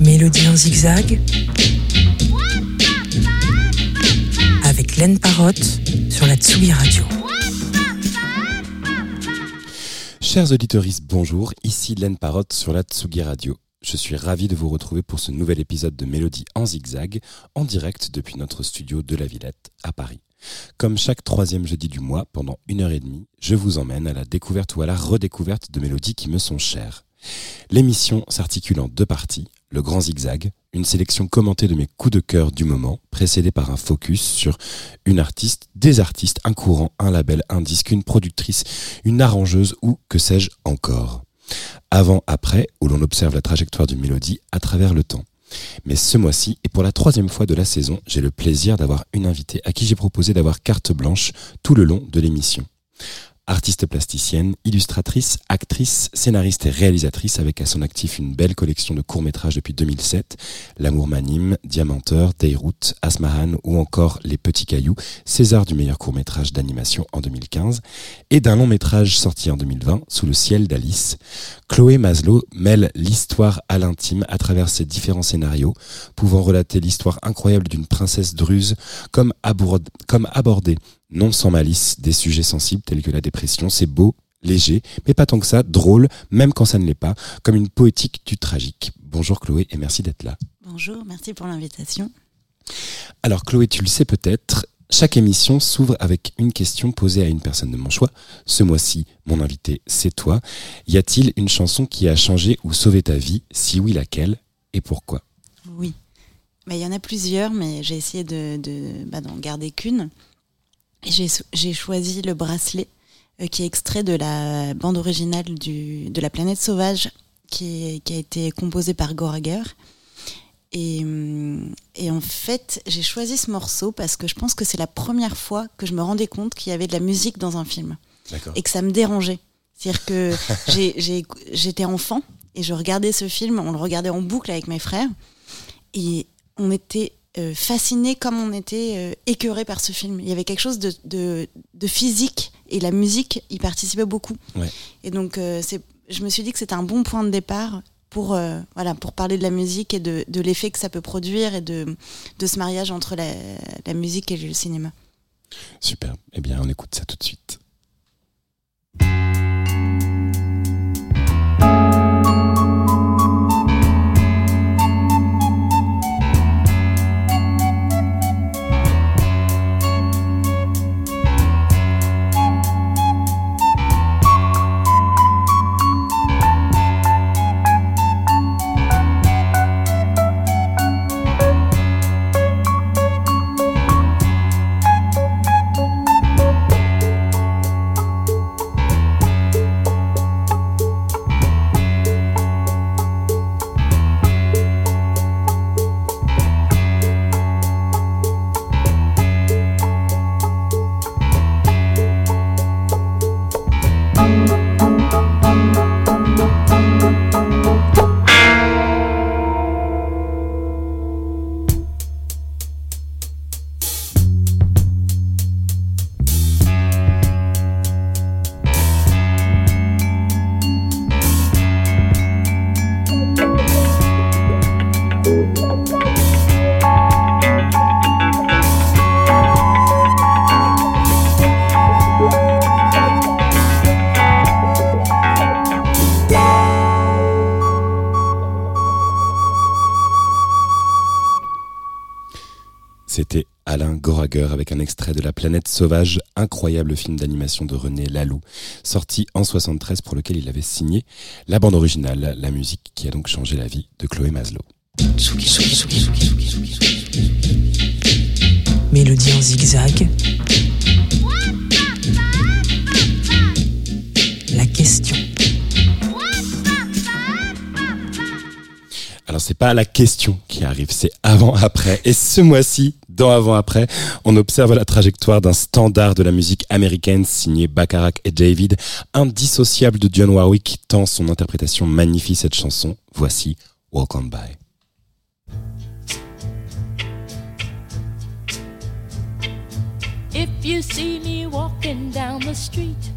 Mélodie en zigzag avec Laine Parotte sur la Tsugi Radio. Chers auditeurs, bonjour, ici Laine Parotte sur la Tsugi Radio. Je suis ravi de vous retrouver pour ce nouvel épisode de Mélodie en zigzag, en direct depuis notre studio de la Villette à Paris. Comme chaque troisième jeudi du mois, pendant une heure et demie, je vous emmène à la découverte ou à la redécouverte de mélodies qui me sont chères. L'émission s'articule en deux parties. Le Grand Zigzag, une sélection commentée de mes coups de cœur du moment, précédée par un focus sur une artiste, des artistes, un courant, un label, un disque, une productrice, une arrangeuse ou que sais-je encore. Avant, après, où l'on observe la trajectoire d'une mélodie à travers le temps. Mais ce mois-ci, et pour la troisième fois de la saison, j'ai le plaisir d'avoir une invitée à qui j'ai proposé d'avoir carte blanche tout le long de l'émission. Artiste plasticienne, illustratrice, actrice, scénariste et réalisatrice avec à son actif une belle collection de courts-métrages depuis 2007, L'amour m'anime, Diamanteur, Dayroute, Asmahan ou encore Les petits cailloux, César du meilleur court-métrage d'animation en 2015 et d'un long-métrage sorti en 2020, Sous le ciel d'Alice. Chloé Maslow mêle l'histoire à l'intime à travers ses différents scénarios, pouvant relater l'histoire incroyable d'une princesse comme, comme abordée non sans malice, des sujets sensibles tels que la dépression. C'est beau, léger, mais pas tant que ça, drôle, même quand ça ne l'est pas, comme une poétique du tragique. Bonjour Chloé et merci d'être là. Bonjour, merci pour l'invitation. Alors Chloé, tu le sais peut-être, chaque émission s'ouvre avec une question posée à une personne de mon choix. Ce mois-ci, mon invité, c'est toi. Y a-t-il une chanson qui a changé ou sauvé ta vie? Si oui, laquelle? Et pourquoi? Oui. Bah, il y en a plusieurs, mais j'ai essayé de, de bah, d'en garder qu'une. J'ai choisi le bracelet euh, qui est extrait de la bande originale du, de La planète sauvage qui, qui a été composée par Gorager. Et, hum, et, en fait, j'ai choisi ce morceau parce que je pense que c'est la première fois que je me rendais compte qu'il y avait de la musique dans un film. Et que ça me dérangeait. C'est-à-dire que j'étais enfant et je regardais ce film, on le regardait en boucle avec mes frères. Et on était euh, fasciné comme on était euh, écœuré par ce film. Il y avait quelque chose de, de, physique et la musique y participait beaucoup. Et donc, euh, c'est, je me suis dit que c'était un bon point de départ pour, voilà, pour parler de la musique et de, de l'effet que ça peut produire et de, de ce mariage entre la, la musique et le cinéma. Super. Eh bien, on écoute ça tout de suite. Avec un extrait de La planète sauvage, incroyable film d'animation de René Laloux, sorti en 73 pour lequel il avait signé la bande originale, la musique qui a donc changé la vie de Chloé Maslow. Mélodie en zigzag. La question. Alors c'est pas la question qui arrive, c'est avant après. Et ce mois-ci, dans Avant Après, on observe la trajectoire d'un standard de la musique américaine signé Bacharach et David, indissociable de Dionne Warwick, tant son interprétation magnifie cette chanson. Voici Walk On By. Walking down the street.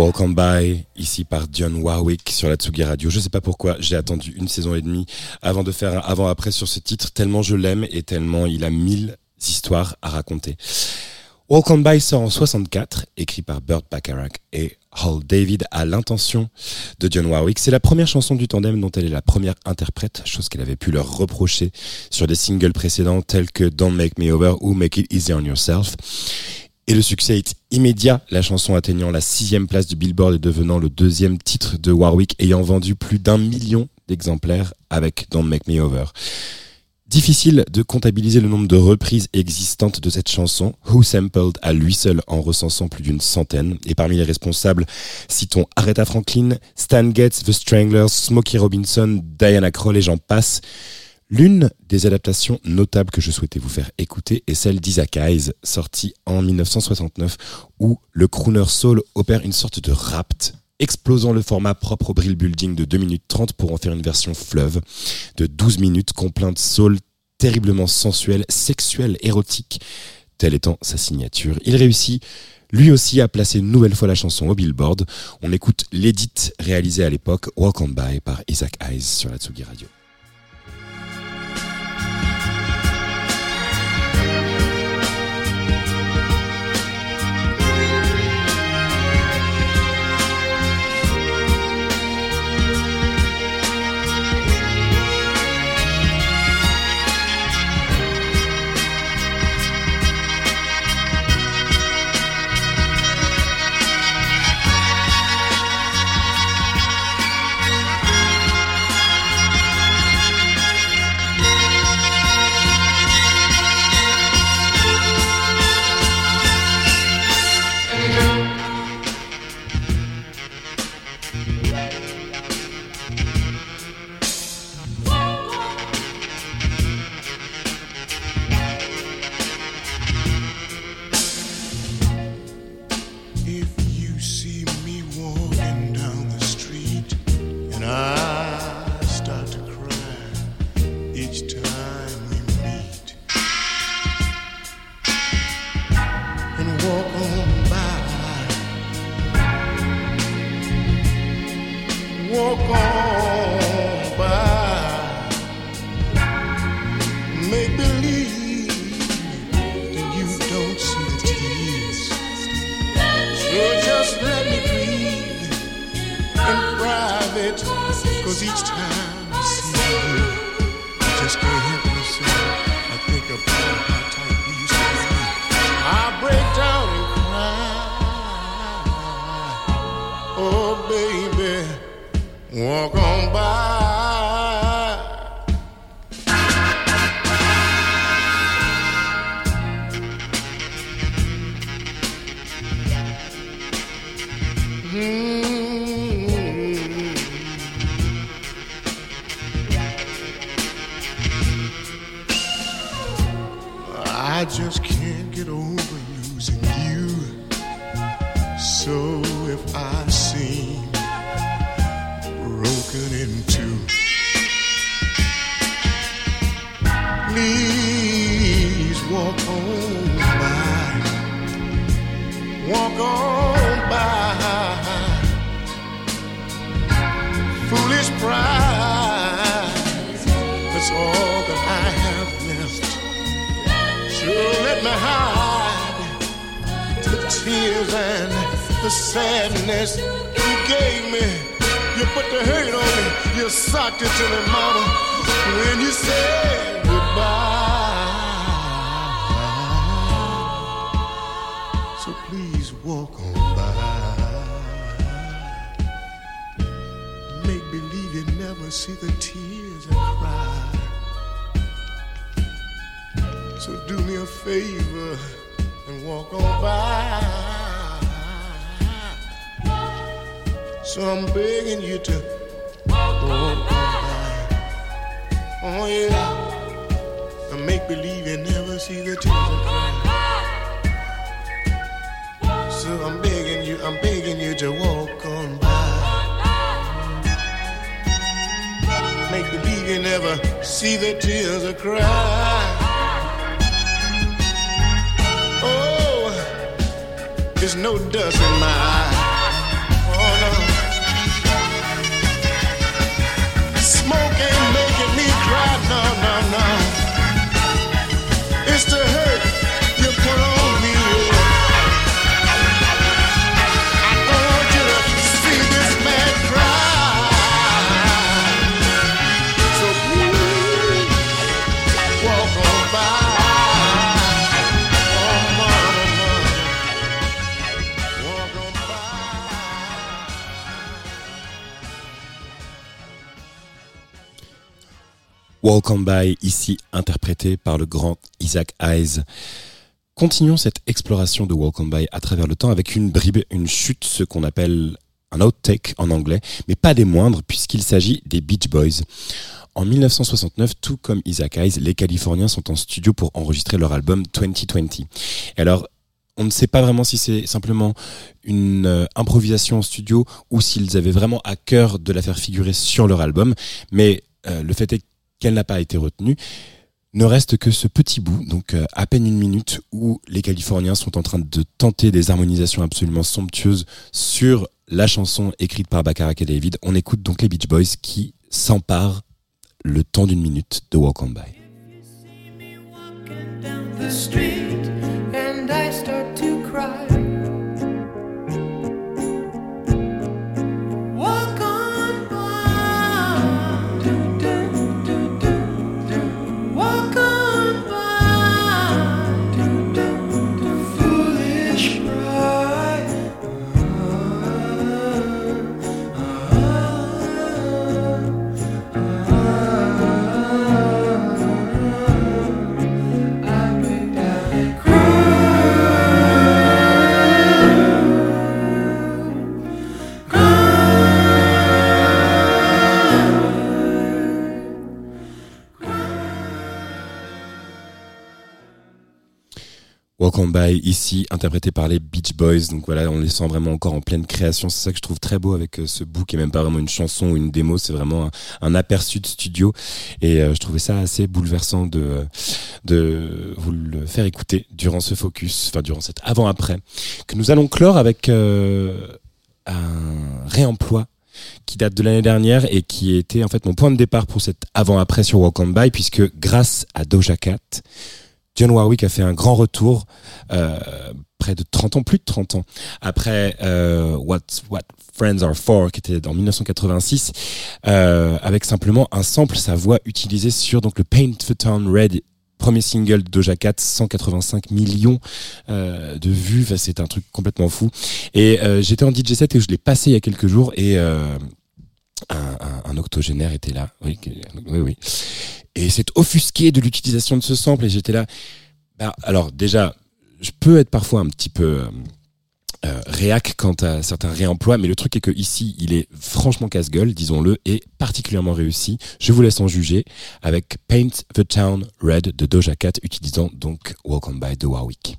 On by. Ici par John Warwick sur la Tsugi Radio. Je sais pas pourquoi, j'ai attendu une saison et demie avant de faire un avant-après sur ce titre, tellement je l'aime et tellement il a mille histoires à raconter. Welcome by sort en 64, écrit par Burt Bacharach et Hall David à l'intention de John Warwick. C'est la première chanson du tandem dont elle est la première interprète, chose qu'elle avait pu leur reprocher sur des singles précédents tels que Don't Make Me Over ou Make It Easy on Yourself. Et le succès est immédiat, la chanson atteignant la sixième place du Billboard et devenant le deuxième titre de Warwick ayant vendu plus d'un million d'exemplaires avec Don't Make Me Over. Difficile de comptabiliser le nombre de reprises existantes de cette chanson, Who Sampled à lui seul en recensant plus d'une centaine, et parmi les responsables, citons Aretha Franklin, Stan Getz, The Stranglers, Smokey Robinson, Diana Krall et j'en passe. L'une des adaptations notables que je souhaitais vous faire écouter est celle d'Isaac Hayes, sortie en 1969, où le crooner soul opère une sorte de rapt, explosant le format propre au Brill Building de 2 minutes 30 pour en faire une version fleuve de 12 minutes complainte soul terriblement sensuelle, sexuelle, érotique, telle étant sa signature. Il réussit lui aussi à placer une nouvelle fois la chanson au Billboard. On écoute l'édit réalisé à l'époque, Walk On By par Isaac Hayes sur la Tsugi Radio. Walk on by. So I'm begging you to walk on by. Oh yeah. And make believe you never see the tears I cry. So I'm begging you, I'm begging you to walk on by. Make believe you never see the tears I cry. There's no dust in my eye. Oh no. Smoke ain't making me cry. No, no, no. It's the hurt Walk on By, ici interprété par le grand Isaac Hayes. Continuons cette exploration de Walk on By à travers le temps avec une bribe, une chute, ce qu'on appelle un outtake en anglais, mais pas des moindres puisqu'il s'agit des Beach Boys. En 1969, tout comme Isaac Hayes, les Californiens sont en studio pour enregistrer leur album 2020. Et alors, on ne sait pas vraiment si c'est simplement une euh, improvisation en studio ou s'ils avaient vraiment à cœur de la faire figurer sur leur album, mais euh, le fait est qu'elle n'a pas été retenue. Ne reste que ce petit bout, donc euh, à peine une minute, où les Californiens sont en train de tenter des harmonisations absolument somptueuses sur la chanson écrite par Bacharach et David. On écoute donc les Beach Boys qui s'emparent le temps d'une minute de Walk On By. Walk On By, ici, interprété par les Beach Boys. Donc voilà, on les sent vraiment encore en pleine création. C'est ça que je trouve très beau avec euh, ce qui est même pas vraiment une chanson ou une démo, c'est vraiment un, un aperçu de studio. Et euh, je trouvais ça assez bouleversant de, de vous le faire écouter durant ce focus, enfin durant cet avant-après, que nous allons clore avec euh, un réemploi qui date de l'année dernière et qui était en fait mon point de départ pour cet avant-après sur Walk On By, puisque grâce à Doja Cat, John Warwick a fait un grand retour, euh, près de 30 ans, plus de 30 ans, après euh, What, What Friends Are For, qui était en 1986, euh, avec simplement un sample, sa voix utilisée sur donc le Paint the Town Red, premier single de Doja Cat, 185 millions euh, de vues, enfin, c'est un truc complètement fou. Et euh, j'étais en DJ set et je l'ai passé il y a quelques jours et euh, un, octogénaire était là, oui, oui, et s'est offusqué de l'utilisation de ce sample et j'étais là bah, alors déjà je peux être parfois un petit peu euh, euh, réac quant à certains réemplois, mais le truc est que ici, il est franchement casse-gueule, disons-le, et particulièrement réussi. Je vous laisse en juger avec Paint the Town Red de Doja Cat, utilisant donc Welcome by de Warwick.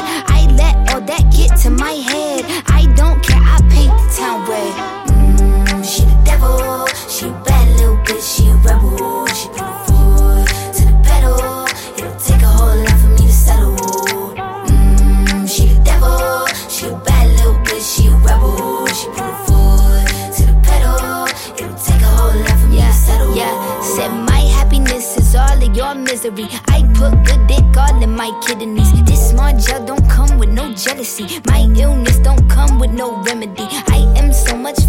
Misery. I put good dick all in my kidneys. This small gel don't come with no jealousy. My illness don't come with no remedy. I am so much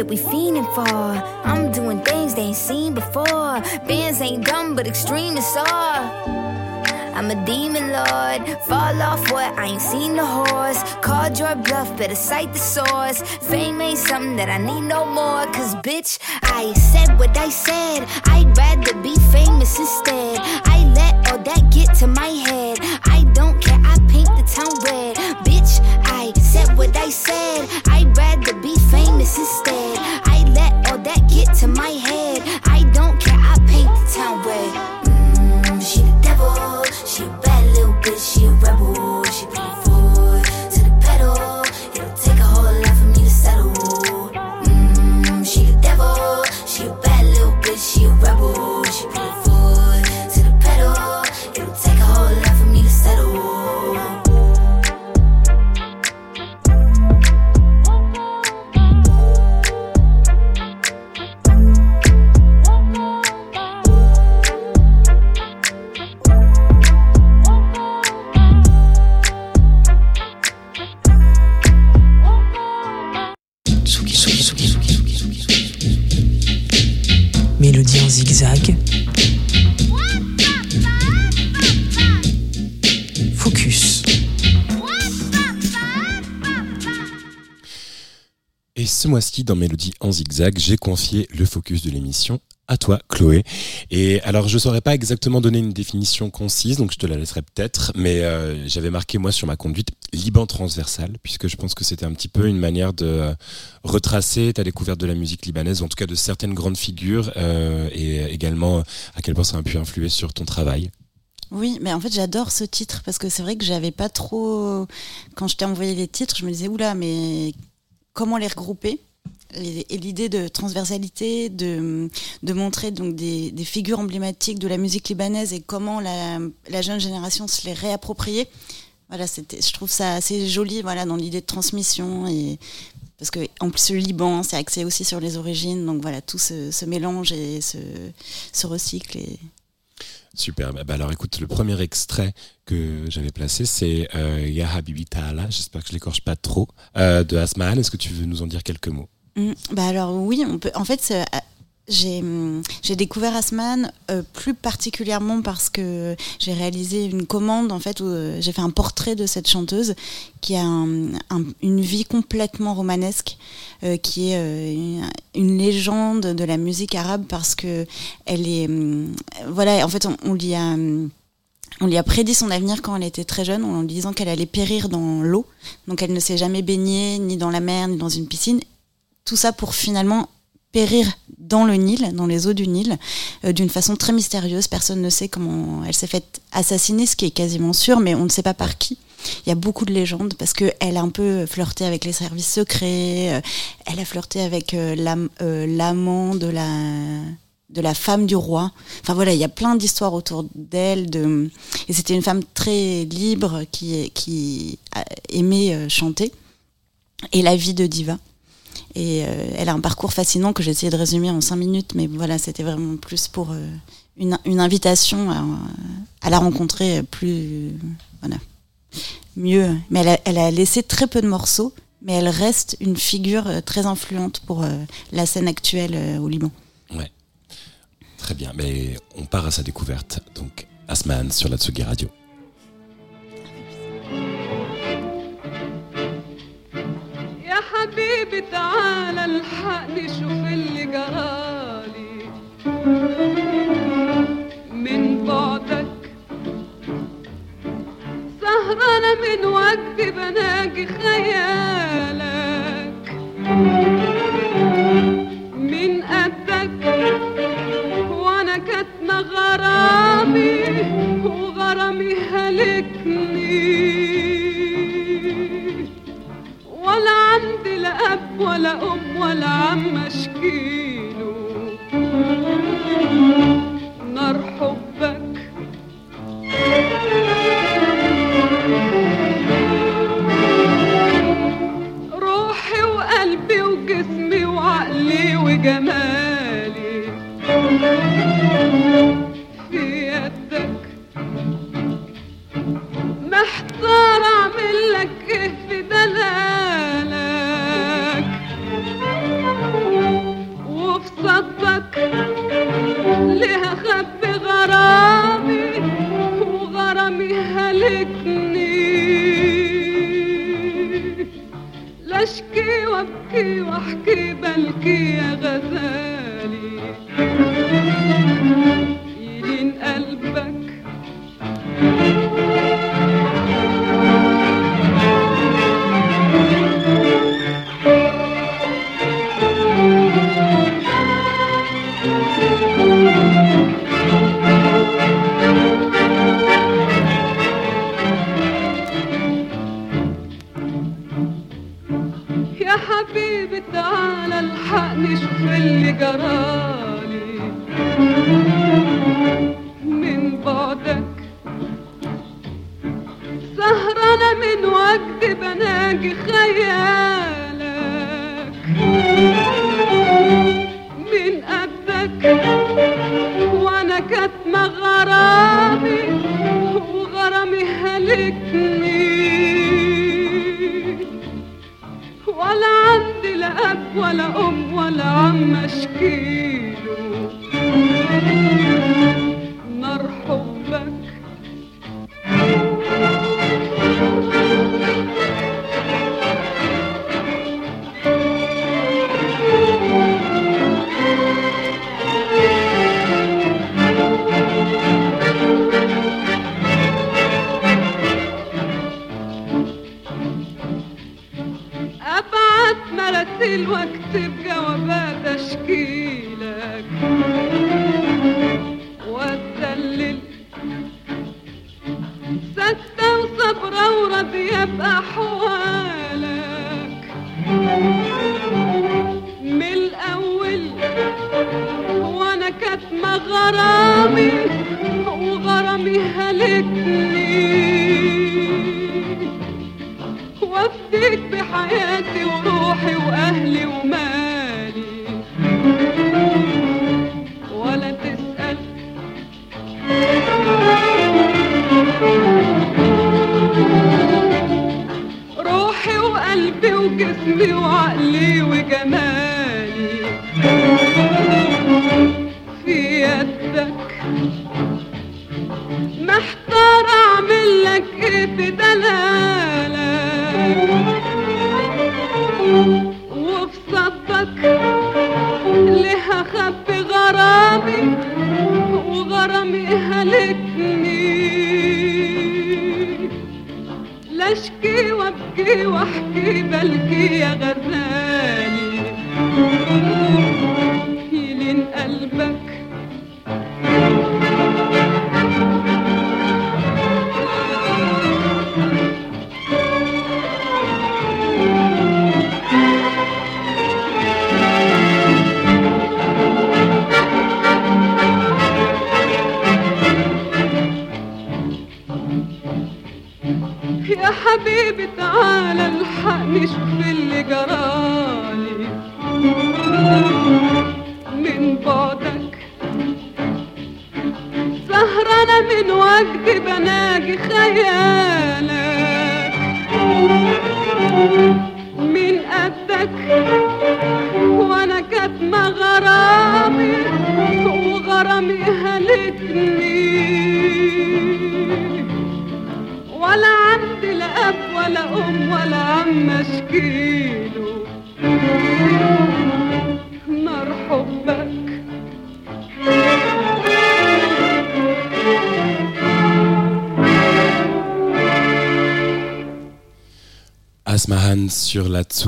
That we fiending for. I'm doing things they ain't seen before. Bands ain't dumb, but extreme is all. I'm a demon lord. Fall off what? I ain't seen the horse. Called your bluff, better cite the source. Fame ain't something that I need no more. Cause bitch, I said what I said. I'd rather be famous instead. I let all that get to my head. I don't care, I paint the town red. Bitch, I said what I said. Dans Mélodie en zigzag, j'ai confié le focus de l'émission à toi, Chloé. Et alors, je saurais pas exactement donner une définition concise, donc je te la laisserai peut-être, mais euh, j'avais marqué, moi, sur ma conduite, Liban transversal, puisque je pense que c'était un petit peu une manière de euh, retracer ta découverte de la musique libanaise, en tout cas de certaines grandes figures, euh, et également à quel point ça a pu influer sur ton travail. Oui, mais en fait j'adore ce titre parce que c'est vrai que j'avais pas trop. Quand je t'ai envoyé les titres, je me disais oula, mais comment les regrouper? Et l'idée de transversalité, de, montrer donc des, figures emblématiques de la musique libanaise et comment la, jeune génération se les réapproprier. voilà, je trouve ça assez joli, voilà, dans l'idée de transmission et parce que en plus le Liban, c'est axé aussi sur les origines, donc voilà, tout se, mélange et se, recycle. Super. Bah, bah, alors écoute, le premier extrait que j'avais placé, c'est euh, Ya Habibi Ta'ala, j'espère que je l'écorche pas trop, euh, de Asmahan. Est-ce que tu veux nous en dire quelques mots? Mm, Bah alors oui, on peut. En fait, euh, j'ai hum, j'ai découvert Asman euh, plus particulièrement parce que j'ai réalisé une commande en fait où euh, j'ai fait un portrait de cette chanteuse qui a un- un- une vie complètement romanesque, qui est une, légende de la musique arabe parce que elle est hum, voilà en fait on, lui a on lui a prédit son avenir quand elle était très jeune en lui disant qu'elle allait périr dans l'eau. Donc elle ne s'est jamais baignée ni dans la mer ni dans une piscine. Tout ça pour finalement périr dans le Nil, dans les eaux du Nil, euh, d'une façon très mystérieuse. Personne ne sait comment elle s'est faite assassiner, ce qui est quasiment sûr, mais on ne sait pas par qui. Il y a beaucoup de légendes parce qu'elle a un peu flirté avec les services secrets, euh, elle a flirté avec euh, l'am- l'amant de la de la femme du roi. Enfin voilà, il y a plein d'histoires autour d'elle. De... Et c'était une femme très libre qui, qui aimait chanter. Et la vie de diva. Et euh, elle a un parcours fascinant que j'ai essayé de résumer en cinq minutes, mais voilà, c'était vraiment plus pour euh, une, invitation à, la rencontrer plus, voilà, mieux. Mais elle a, laissé très peu de morceaux, mais elle reste une figure euh, très influente pour la scène actuelle au Liban. Ouais. Très bien. Mais on part à sa découverte. Donc, Asman sur la Tsugi Radio. حبيبي تعالى الحقني شوف اللي جرالي من بعدك سهرانة من وجدي بناجي خيالك. من قدك وأنا كاتمة غرامي وغرامي هلكني. ولا عندي لا أب ولا أم ولا عم أشكيله. نار حبك. روحي وقلبي وجسمي وعقلي وجمالي. في يدك. محتار أعمل لك إيه في دلالك ليه اخبي غرامي وغرامي هلكني. لا أشكي وأبكي وأحكي بلكي يا غزالي. يلين قلبك يا حبيبي تعالى الحقني شوف اللي جرالي غزالي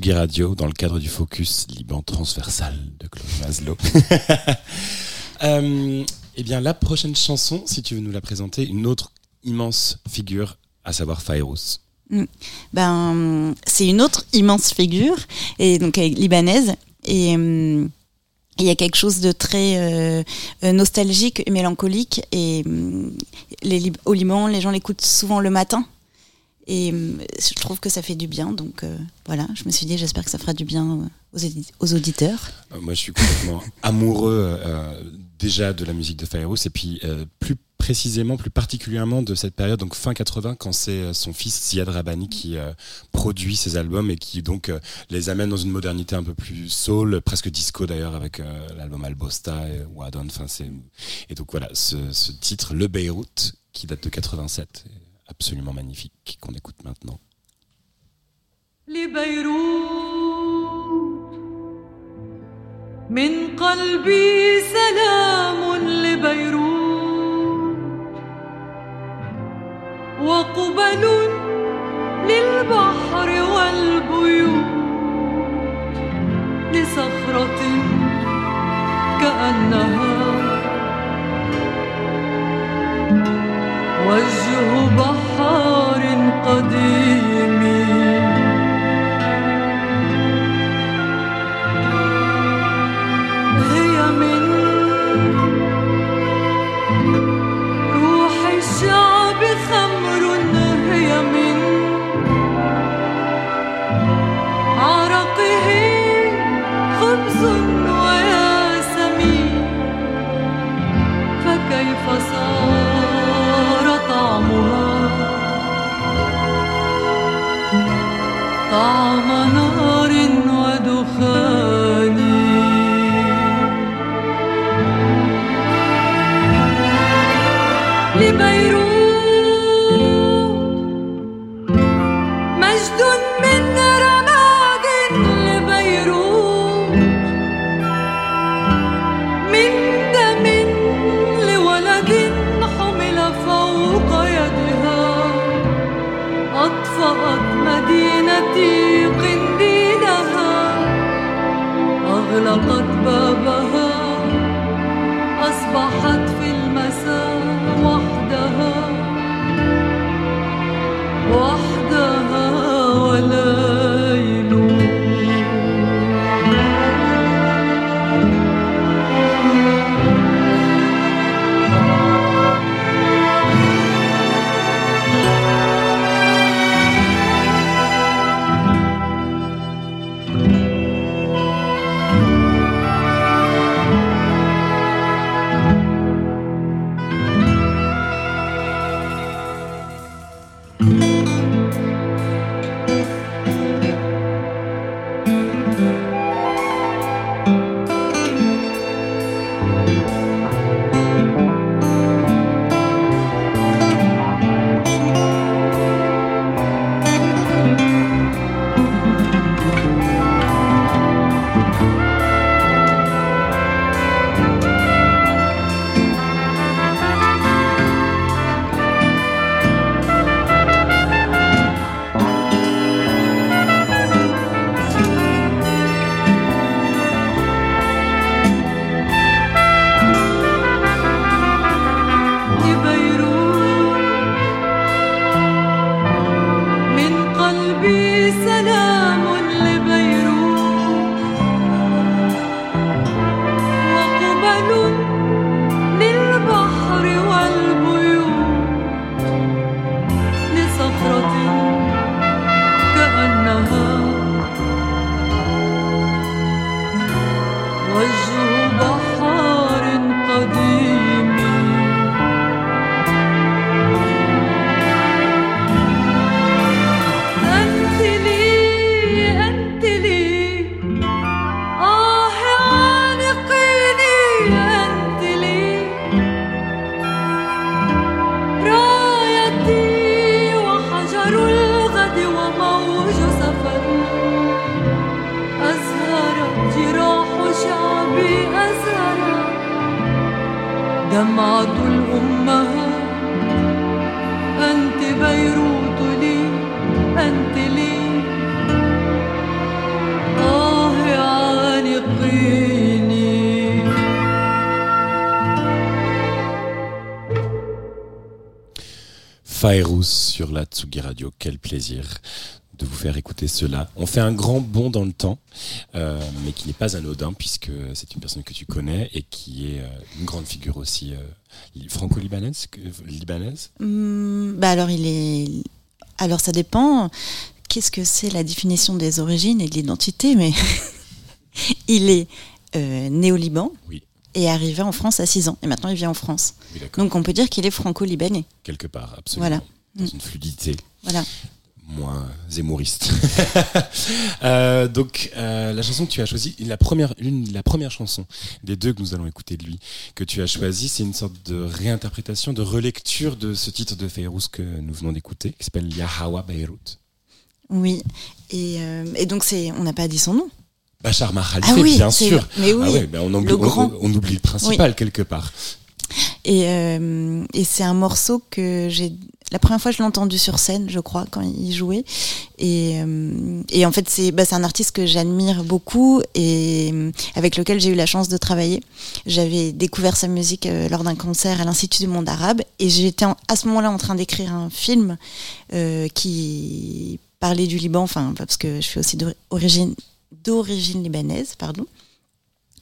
Tsugi Radio dans le cadre du Focus Liban transversal de Claude Maslow. Euh, eh bien, la prochaine chanson, si tu veux nous la présenter, une autre immense figure, à savoir Fairuz. Ben, c'est une autre immense figure, et donc elle est libanaise. Et hum, il y a quelque chose de très euh, euh, nostalgique et mélancolique. Et hum, les, au Liban, les gens l'écoutent souvent le matin. Et hum, je trouve que ça fait du bien. Donc euh, voilà, je me suis dit, j'espère que ça fera du bien euh, aux, auditeurs. Euh, Moi, je suis complètement amoureux euh, déjà de la musique de Fairuz et puis euh, plus précisément, plus particulièrement de cette période, donc fin 80, quand c'est euh, son fils Ziad Rabani qui euh, produit ces albums et qui donc euh, les amène dans une modernité un peu plus soul, presque disco d'ailleurs, avec euh, l'album Albosta et Wadon. Et donc voilà, ce, ce titre, Le Beyrouth, qui date de 87, est absolument magnifique, qu'on écoute maintenant. لبيروت من قلبي سلام لبيروت وقبل للبحر والبيوت لصخرة كأنها وجه بحار قديم. Fairuz sur la Tsugi Radio, quel plaisir de vous faire écouter cela. On fait un grand bond dans le temps, euh, mais qui n'est pas anodin puisque c'est une personne que tu connais et qui est euh, une grande figure aussi euh, li- franco-libanaise. libanaise? Hum, bah alors il est. Alors ça dépend. Qu'est-ce que c'est la définition des origines et de l'identité? Mais il est né au Liban Oui. Et arrivé en France à 6 ans. Et maintenant il vit en France. Oui. Donc on peut dire qu'il est franco-libanais. Quelque part, absolument. Voilà. Dans Mm. une fluidité Voilà. moins zémouriste. Euh, donc, euh, la chanson que tu as choisie, la première, une, la première chanson des deux que nous allons écouter de lui, que tu as choisie, c'est une sorte de réinterprétation, de relecture de ce titre de Fayrouz que nous venons d'écouter, qui s'appelle Yahawa Beyrouth. Oui. Et, euh, et donc c'est. On n'a pas dit son nom. Bachar Mahal, Ah oui, bien sûr. mais oui, Ah ouais, on, oublie, le on- grand. on oublie le principal quelque part. Et, euh, et c'est un morceau que j'ai. La première fois, je l'ai entendu sur scène, je crois, quand il jouait. Et, euh, et en fait, c'est bah, c'est un artiste que j'admire beaucoup et euh, avec lequel j'ai eu la chance de travailler. J'avais découvert sa musique lors d'un concert à l'Institut du monde arabe et j'étais à ce moment-là en train d'écrire un film qui parlait du Liban, enfin parce que je suis aussi d'origine d'origine libanaise, pardon.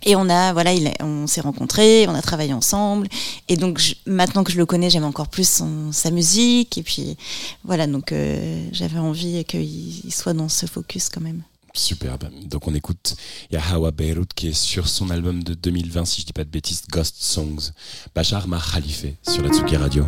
Et on a, voilà, il on s'est rencontrés, on a travaillé ensemble. Et donc, maintenant que je le connais, j'aime encore plus son- sa musique. Et puis, voilà, donc euh, j'avais envie qu'il il soit dans ce focus quand même. Superbe. Donc on écoute Yahawa Beyrouth qui est sur son album de 2020, si je dis pas de bêtises, Ghost Songs. Bachar Mahalife sur la Tsugi Radio.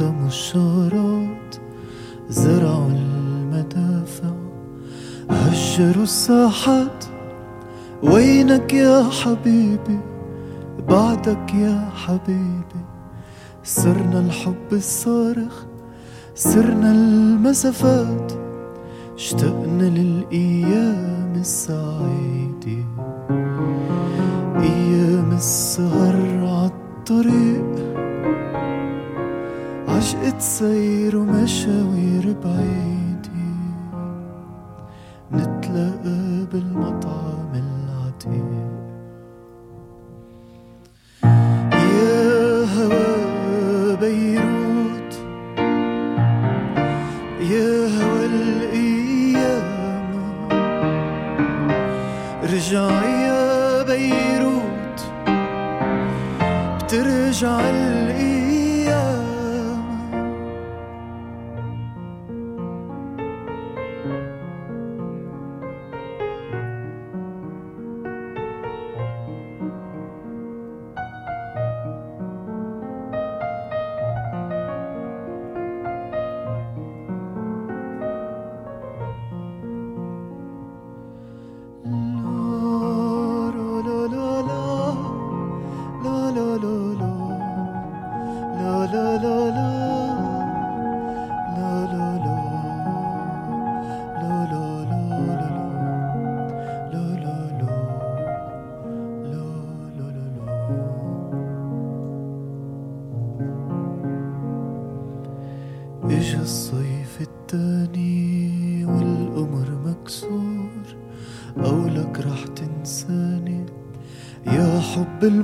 عتموا الشارات زرعوا المدافع. هجروا الساحات وينك يا حبيبي؟ بعدك يا حبيبي. صرنا الحب الصارخ صرنا المسافات. اشتقنا للأيام السعيدة. أيام السهر عالطريق عشقت تسير مشاوير بعيد.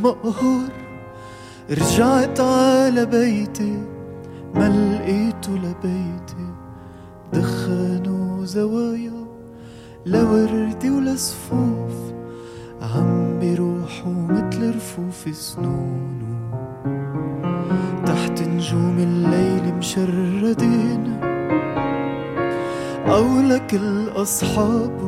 المقهور رجعت على بيتي ما لقيته لبيتي. دخان وزوايا لوردي ولصفوف عم بيروحوا متل رفوف سنونه تحت نجوم الليل مشردين أو لك الأصحاب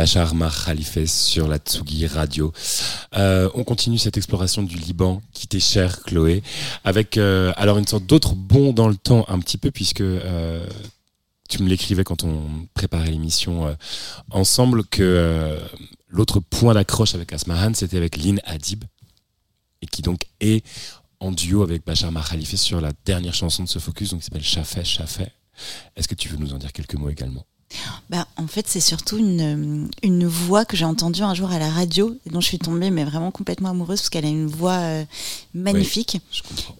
Bachar Mar Khalife sur la Tsugi Radio. Euh, on continue cette exploration du Liban qui t'est cher, Chloé, avec euh, alors une sorte d'autre bond dans le temps un petit peu puisque euh, tu me l'écrivais quand on préparait l'émission ensemble que l'autre point d'accroche avec Asmahan c'était avec Lynn Hadib et qui donc est en duo avec Bachar Mar Khalife sur la dernière chanson de ce focus donc qui s'appelle Chafet Chafet. Est-ce que tu veux nous en dire quelques mots également? Bah, en fait, c'est surtout une, une voix que j'ai entendue un jour à la radio et dont je suis tombée, mais vraiment complètement amoureuse parce qu'elle a une voix euh, magnifique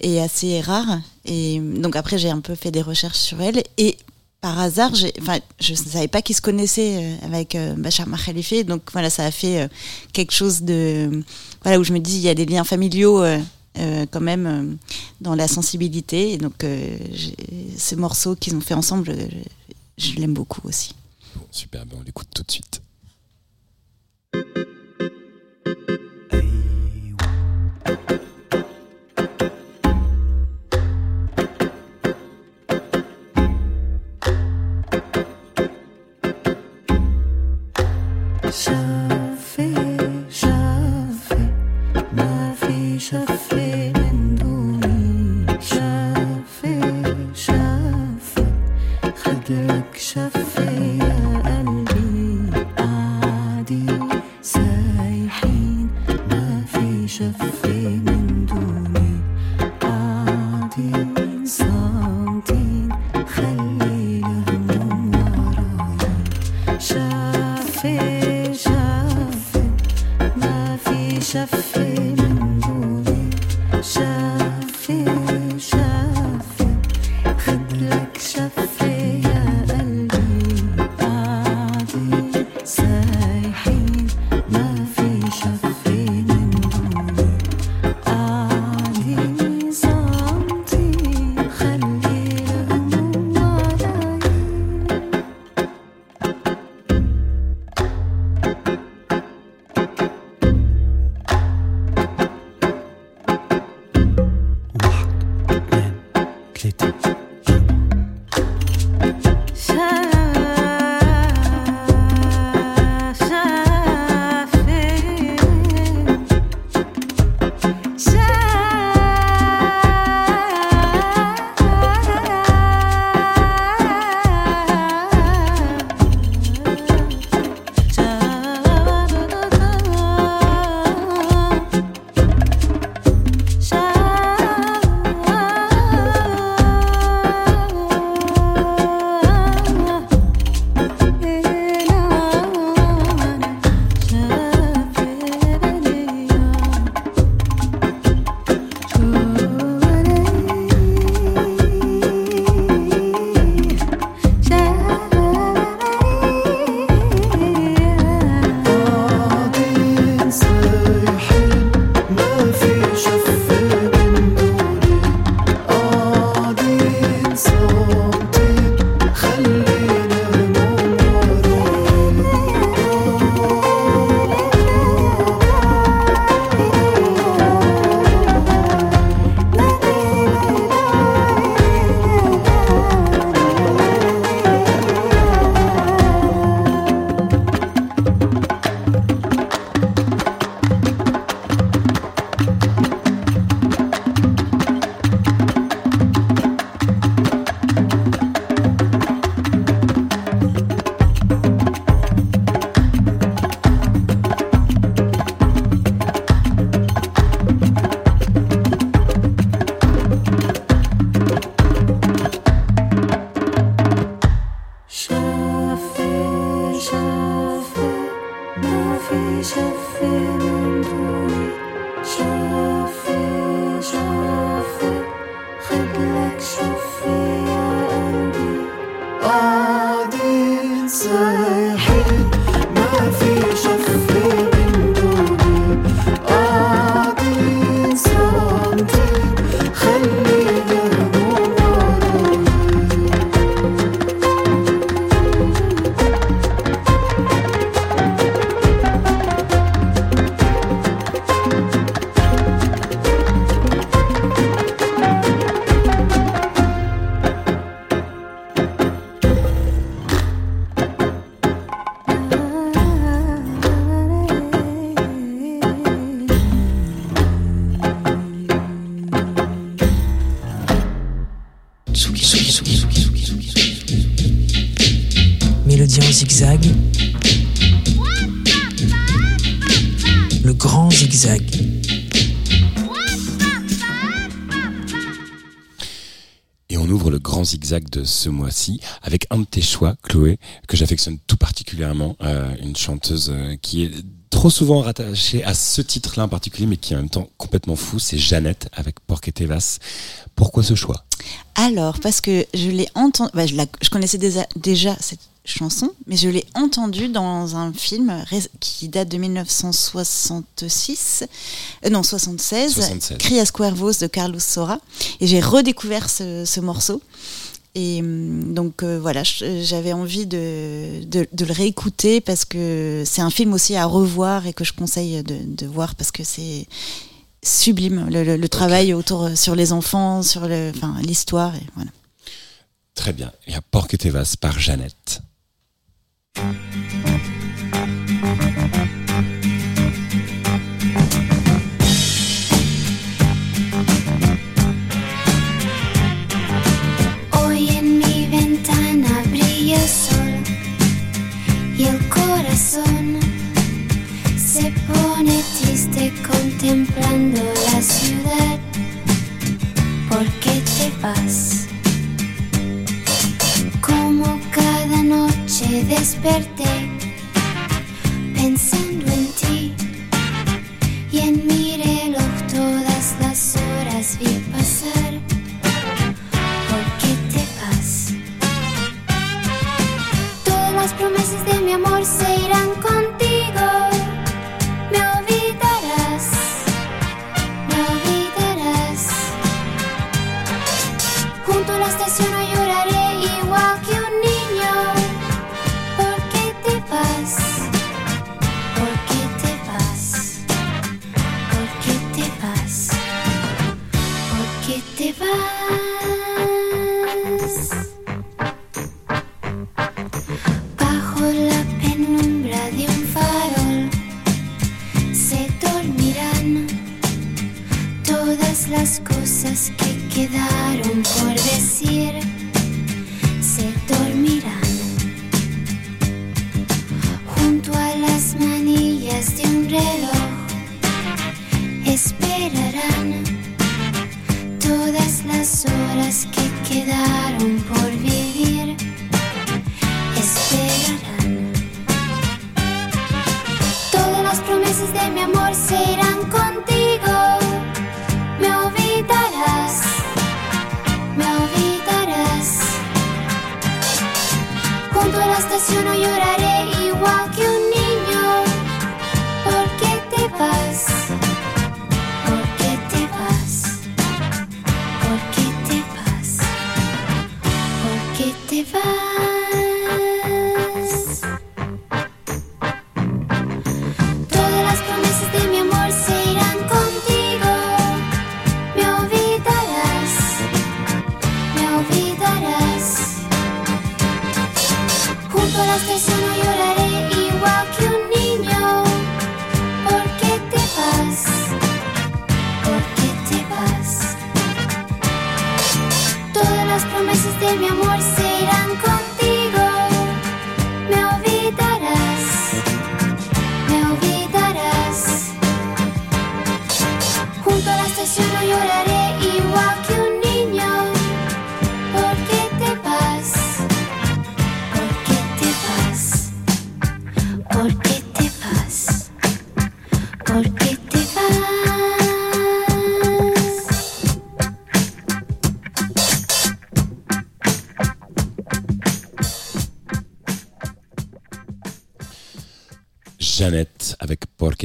et assez rare. Et donc après, j'ai un peu fait des recherches sur elle et par hasard, je ne savais pas qu'ils se connaissaient euh, avec euh, Bachar Khalife. Donc voilà, ça a fait euh, quelque chose de, voilà, où je me dis, il y a des liens familiaux. euh, quand même euh, dans la sensibilité et donc euh, ce morceau qu'ils ont fait ensemble je l'aime beaucoup aussi. Super, ben, on l'écoute tout de suite. De ce mois-ci avec un de tes choix, Chloé, que j'affectionne tout particulièrement, euh, une chanteuse euh, qui est trop souvent rattachée à ce titre-là en particulier, mais qui est en même temps complètement fou, c'est Jeannette avec Porc Tevas. Pourquoi ce choix? Alors, parce que je l'ai entendu, je, la- je connaissais déjà, déjà cette chanson, mais je l'ai entendue dans un film qui date de 1966, euh, non 76, 76. Crias Cuervos de Carlos Sora, et j'ai redécouvert ce, ce morceau. Et hum, donc euh, voilà, j'avais envie de, de, de le réécouter parce que c'est un film aussi à revoir et que je conseille de, de voir parce que c'est sublime le, le- le travail autour euh, sur les enfants, sur enfin l'histoire et voilà. Très bien. Il y a Porc Tevas par Jeannette.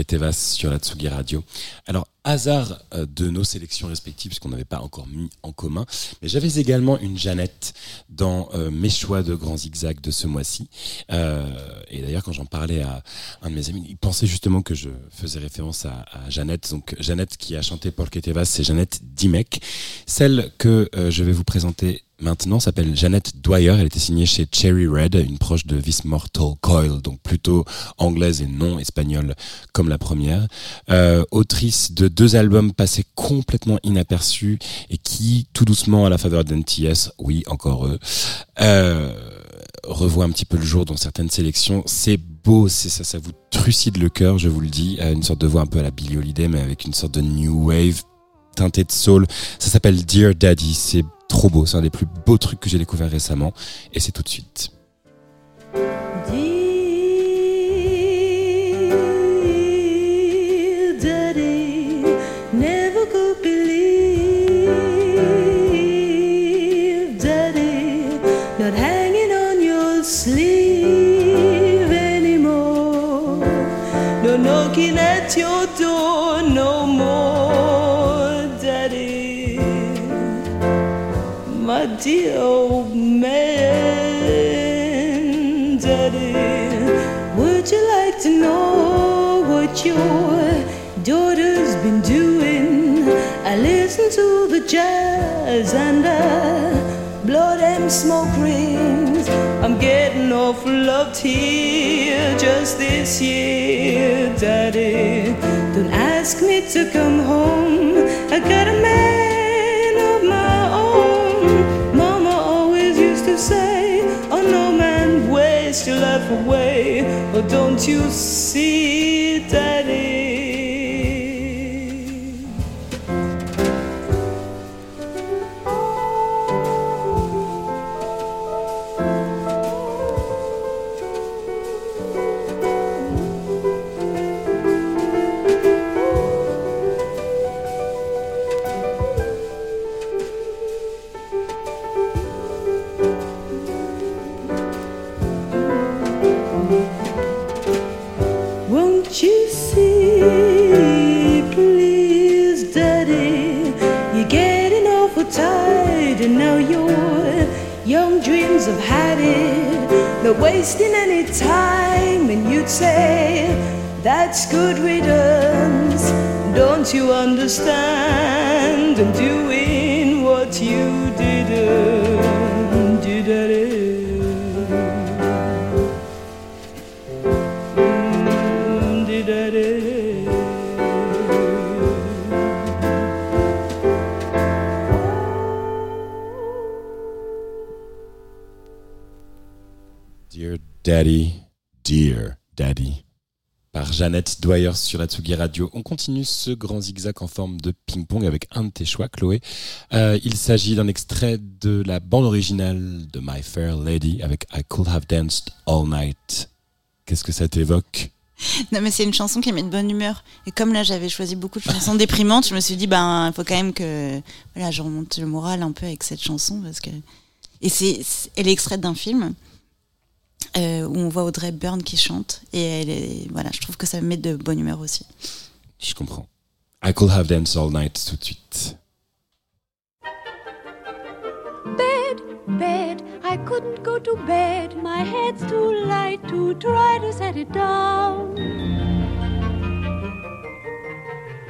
Tevas sur la Tsugi Radio. Alors, hasard euh, de nos sélections respectives, puisqu'on n'avait pas encore mis en commun, mais j'avais également une Jeannette dans euh, mes choix de grands zigzags de ce mois-ci. Euh, et d'ailleurs, quand j'en parlais à un de mes amis, il pensait justement que je faisais référence à, Jeannette. Donc, Jeannette qui a chanté Porc et Tevas, c'est Jeannette Dimek. Celle que je vais vous présenter maintenant s'appelle Jeannette Dwyer. Elle était signée chez Cherry Red, une proche de This Mortal Coil, donc plutôt anglaise et non espagnole comme la première. Euh, autrice de deux albums passés complètement inaperçus et qui, tout doucement à la faveur d'NTS, oui, encore eux, euh, revoit un petit peu le jour dans certaines sélections. C'est beau, ça vous trucide le cœur, je vous le dis. Euh, Une sorte de voix un peu à la Billie Holiday, mais avec une sorte de new wave teintée de soul. Ça s'appelle Dear Daddy. C'est trop beau. C'est un des plus beaux trucs que j'ai découvert récemment. Et c'est tout de suite. Dear old man, Daddy. Would you like to know what your daughter's been doing? I listen to the jazz and I blow them smoke rings. I'm getting awful loved here just this year, Daddy. Don't ask me to come home. I got a man waste your life away. Oh, don't you see, Daddy? Dreams had it. Not wasting any time, and you'd say that's good riddance. Don't you understand? I'm doing what you didn't, did Daddy? Dear Daddy. Par Jeannette Dwyer sur la Tsugi Radio. On continue ce grand zigzag en forme de ping-pong avec un de tes choix, Chloé. Euh, il s'agit d'un extrait de la bande originale de My Fair Lady avec I Could Have Danced All Night. Qu'est-ce que ça t'évoque? Non, mais c'est une chanson qui met de bonne humeur. Et comme là, j'avais choisi beaucoup de chansons déprimantes, je me suis dit, ben, il faut quand même que voilà, je remonte le moral un peu avec cette chanson. Parce que... Et c'est- elle est extraite d'un film euh, où on voit Audrey Byrne qui chante. Et elle est, voilà, je trouve que ça me met de bonne humeur aussi. Je comprends. I Could Have Danced All Night tout de suite. Bed, bed, I couldn't go to bed. My head's too light to try to set it down.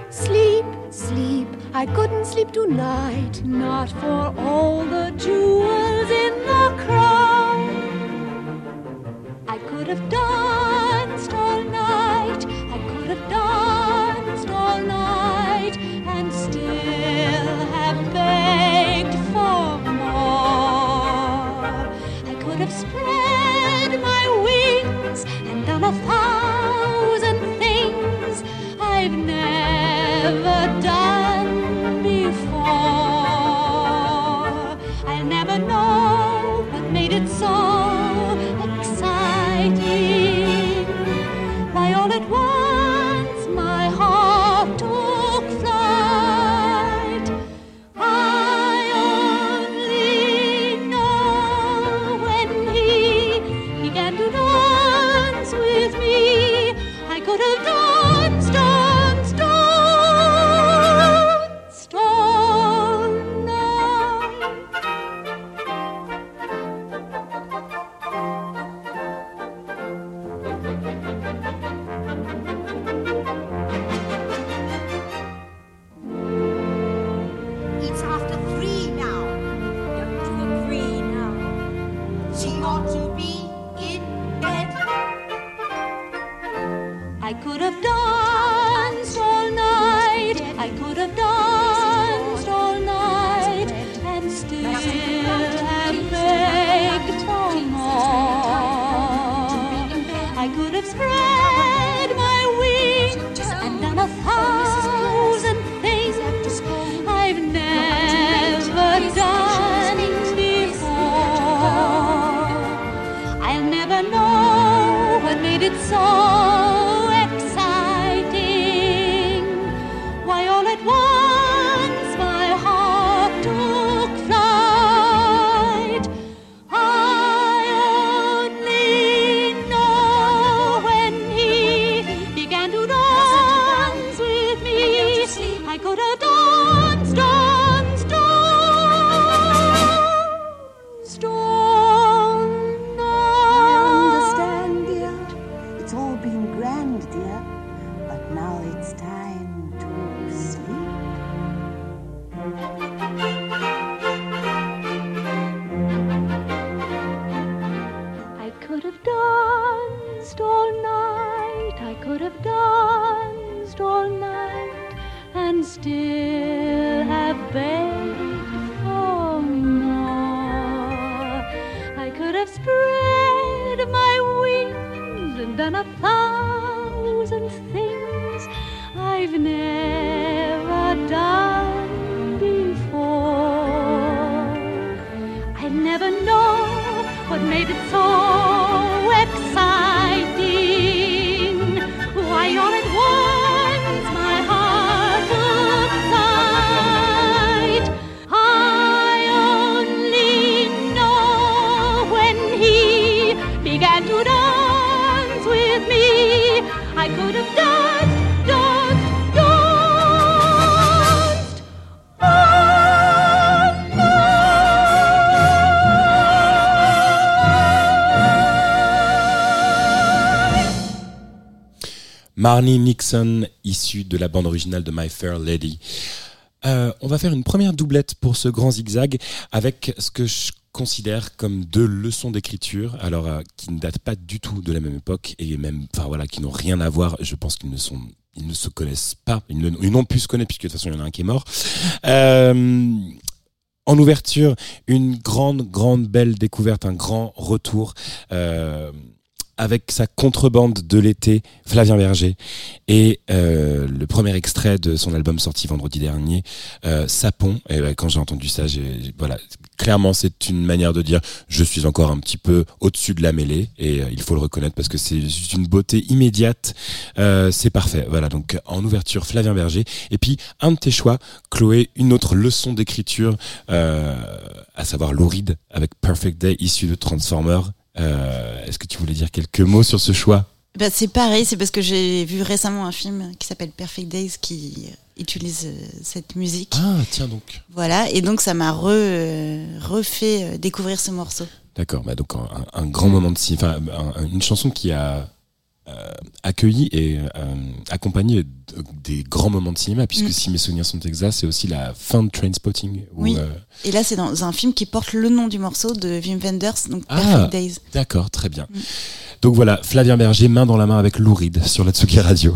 Sleep, sleep, I couldn't sleep tonight. Not for all Marnie Nixon, issue de la bande originale de My Fair Lady. Euh, on va faire une première doublette pour ce grand zigzag avec ce que je considère comme deux leçons d'écriture, alors euh, qui ne datent pas du tout de la même époque et même, enfin voilà, qui n'ont rien à voir. Je pense qu'ils ne sont, ils ne se connaissent pas, ils n'ont pu se connaître puisque de toute façon il y en a un qui est mort. Euh, en ouverture, une grande, grande, belle découverte, un grand retour. Avec sa contrebande de l'été, Flavien Berger, et euh, le premier extrait de son album sorti vendredi dernier, euh, Sapon. Et ouais, quand j'ai entendu ça, j'ai voilà, clairement c'est une manière de dire je suis encore un petit peu au-dessus de la mêlée, et euh, il faut le reconnaître parce que c'est une beauté immédiate. Euh, c'est parfait. Voilà, donc en ouverture Flavien Berger, et puis un de tes choix, Chloé, une autre leçon d'écriture, euh, à savoir Louride avec Perfect Day, issu de Transformer. Euh, Est-ce que tu voulais dire quelques mots sur ce choix? Bah, c'est pareil, c'est parce que j'ai vu récemment un film qui s'appelle Perfect Days qui utilise euh, cette musique. Ah, tiens donc. Voilà, et donc ça m'a re, euh, refait découvrir ce morceau. D'accord, bah donc un, un grand moment de cinéma, enfin un- une chanson qui a euh, accueilli et euh, accompagné des grands moments de cinéma, puisque Mm. si mes souvenirs sont exacts, c'est aussi la fin de Trainspotting. où, Oui. euh, Et là, c'est dans un film qui porte le nom du morceau de Wim Wenders, donc Ah. Perfect Days. D'accord, très bien. Donc voilà, Flavien Berger, main dans la main avec Louride sur la Tsuki Radio.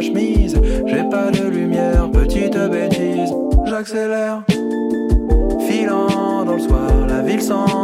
Chemise. J'ai pas de lumière, petite bêtise, j'accélère. Filant dans le soir, la ville s'endort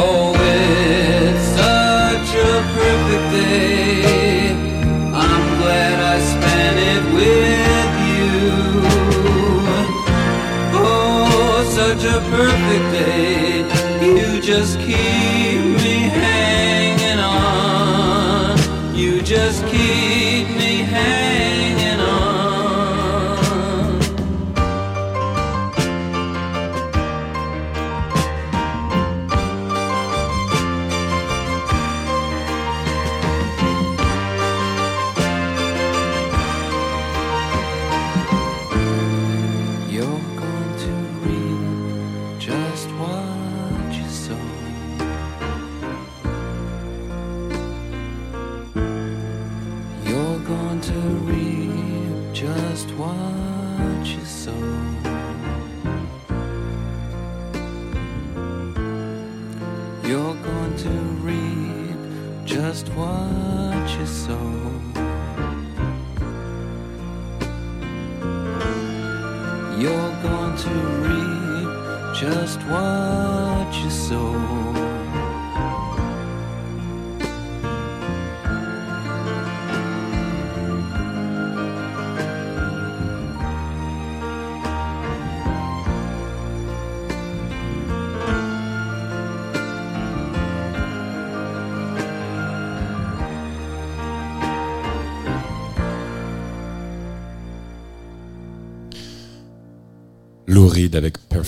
Oh, it's such a perfect day. I'm glad I spent it with you. Oh, such a perfect day. You just keep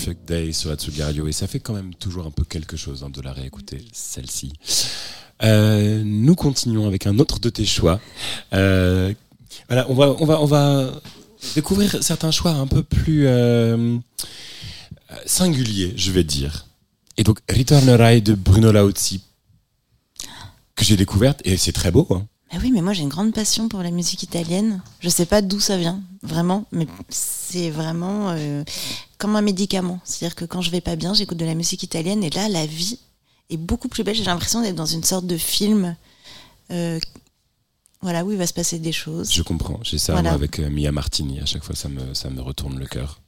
Perfect Day sur Atsugi Radio et ça fait quand même toujours un peu quelque chose hein, de la réécouter celle-ci. Euh, nous continuons avec un autre de tes choix. Euh, voilà, on va on va on va découvrir certains choix un peu plus euh, singuliers, je vais dire. Et donc Return Rai de Bruno Lauzi que j'ai découverte et c'est très beau. Hein. Ah oui, mais moi j'ai une grande passion pour la musique italienne. Je sais pas d'où ça vient, vraiment, mais c'est vraiment euh, comme un médicament. C'est-à-dire que quand je vais pas bien, j'écoute de la musique italienne et là, la vie est beaucoup plus belle. J'ai l'impression d'être dans une sorte de film. euh, voilà, où il va se passer des choses. Je comprends. J'ai ça Voilà. avec euh, Mia Martini. À chaque fois, ça me, ça me retourne le cœur.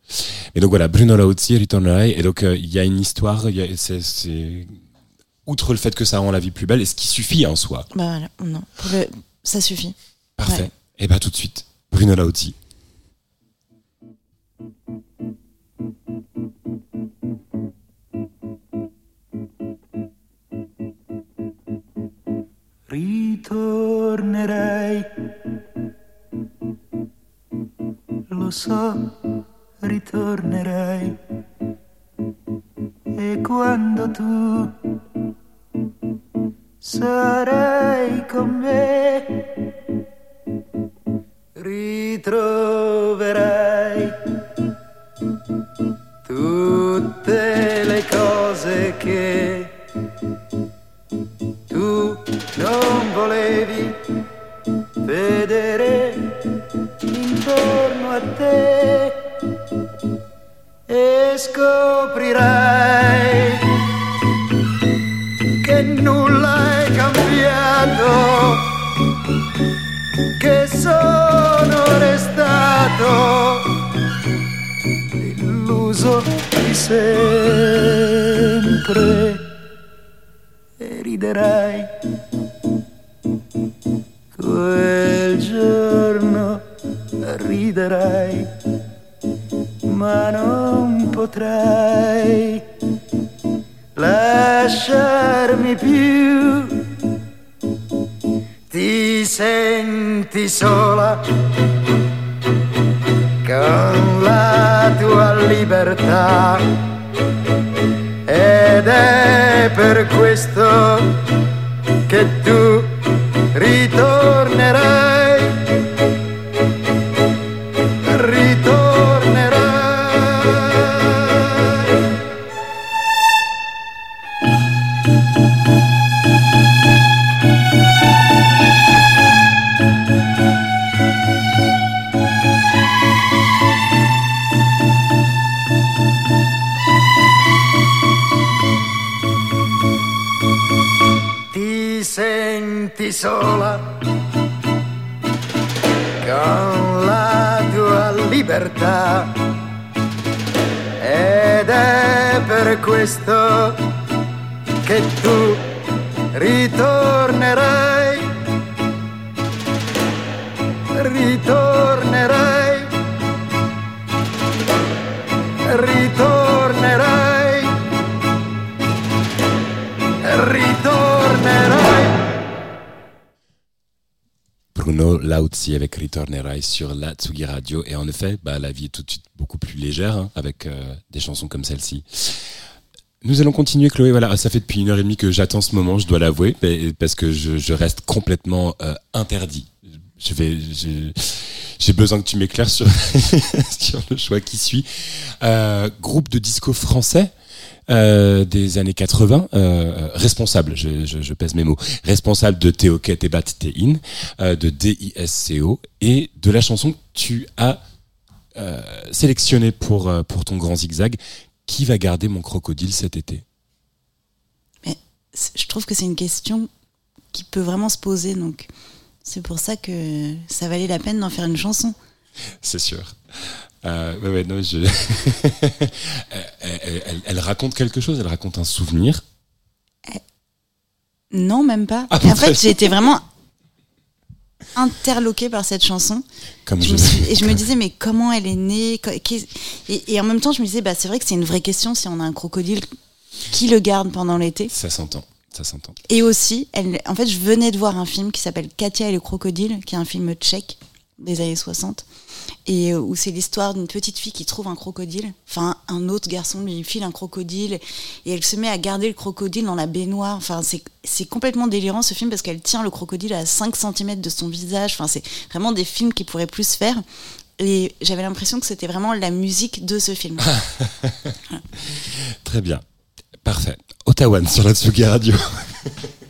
Et donc voilà, Bruno Lauzi, Ritornerai. Et donc, il y a une histoire. il y a- c'est- c'est- Outre le fait que ça rend la vie plus belle, et ce qui suffit en soi? Bah voilà, non, pour le- ça suffit. Parfait. Ouais. Et bah tout de suite, Bruno Lauzi. ritornerei. Lo so, ritornerei. E quando tu sarai con me, ritroverai tutte le cose che tu non volevi vedere intorno a te e scoprirai che nulla è cambiato, che sono restato illuso di sempre e riderai quel giorno riderai ma non potrai lasciarmi più. Ti senti sola con la tua libertà ed è per questo che tu ritornerai, Lauzi avec Ritornerai sur la Tsugi Radio. Et en effet, bah, la vie est tout de suite beaucoup plus légère hein, avec euh, des chansons comme celle-ci. Nous allons continuer, Chloé. Voilà, ça fait depuis une heure et demie que j'attends ce moment, je dois l'avouer, mais- parce que je, reste complètement euh, interdit. Je vais, j'ai besoin que tu m'éclaires sur, le choix qui suit. Euh, groupe de disco français. Euh, des années 80, euh, euh, responsable, je, je, je pèse mes mots, responsable de Théo Ketebat Tein, euh, de DISCO et de la chanson que tu as sélectionnée pour, pour ton grand zigzag. Qui va garder mon crocodile cet été? C'est- Je trouve que c'est une question qui peut vraiment se poser, donc c'est pour ça que ça valait la peine d'en faire une chanson. C'est sûr. Euh, ouais, ouais, non, je... elle, elle- elle- elle raconte quelque chose, elle raconte un souvenir. Non, même pas. Ah, en fait, j'ai été vraiment interloquée par cette chanson. Comme je je- me suis- et je me disais, mais comment elle est née? Et, et en même temps, je me disais, bah, c'est vrai que c'est une vraie question si on a un crocodile, qui le garde pendant l'été Ça s'entend, ça s'entend. Et aussi, elle, en fait, je venais de voir un film qui s'appelle Katia et le crocodile, qui est un film tchèque des années 60, et euh, où c'est l'histoire d'une petite fille qui trouve un crocodile. Enfin, un autre garçon lui file un crocodile, et elle se met à garder le crocodile dans la baignoire. Enfin, c'est complètement délirant ce film parce qu'elle tient le crocodile à 5 cm de son visage. Enfin, c'est vraiment des films qui pourraient plus faire. Et j'avais l'impression que c'était vraiment la musique de ce film. Très bien. Parfait. Ottawa sur la Tsugi Radio.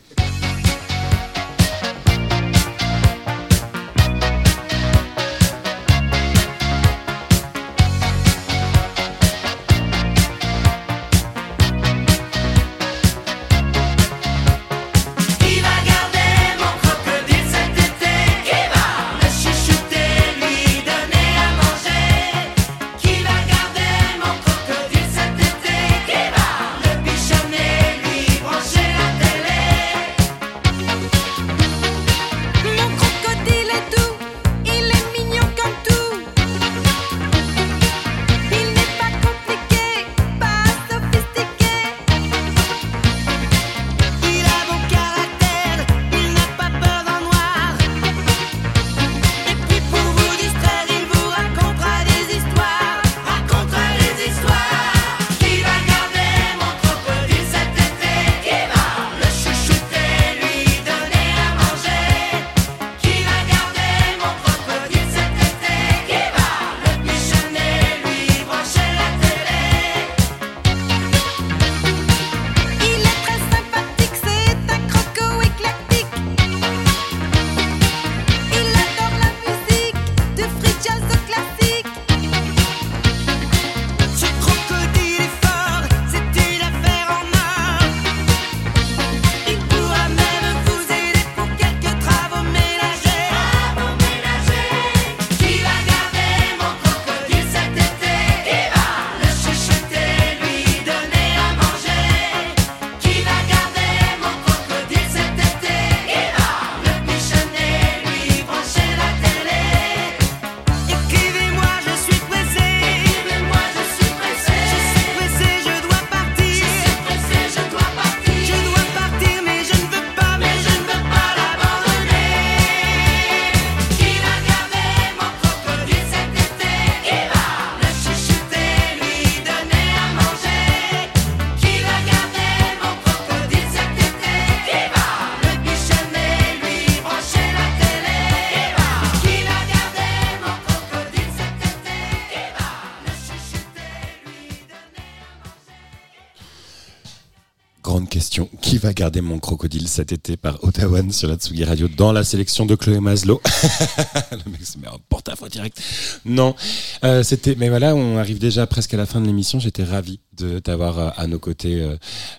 va garder mon crocodile cet été par Ottawa sur la Tsugi Radio dans la sélection de Chloé Maslow Le mec se met en porte-à-faux direct. Non, euh, c'était. Mais voilà, on arrive déjà presque à la fin de l'émission. J'étais ravi de t'avoir euh, à nos côtés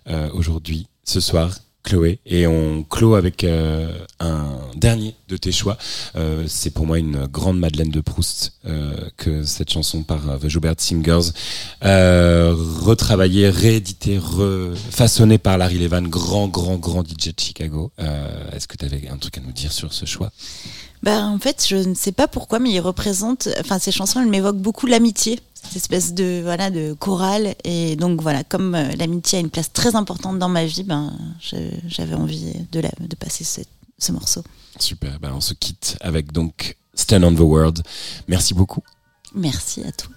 euh, aujourd'hui, ce soir. Chloé, et on clôt avec euh, un dernier de tes choix. Euh, c'est pour moi une grande Madeleine de Proust euh, que cette chanson par euh, The Joubert Singers, euh, retravaillée, rééditée, refaçonnée par Larry Levan, grand, grand, grand DJ de Chicago. Euh, Est-ce que tu avais un truc à nous dire sur ce choix? Bah, en fait, je ne sais pas pourquoi, mais il représente. Enfin, ces chansons, elles m'évoquent beaucoup l'amitié, cette espèce de voilà de chorale. Et donc voilà, comme euh, l'amitié a une place très importante dans ma vie, ben j'avais envie de, la, de passer ce, ce morceau. Super, ben on se quitte avec donc Stand on the World. Merci beaucoup. Merci à toi.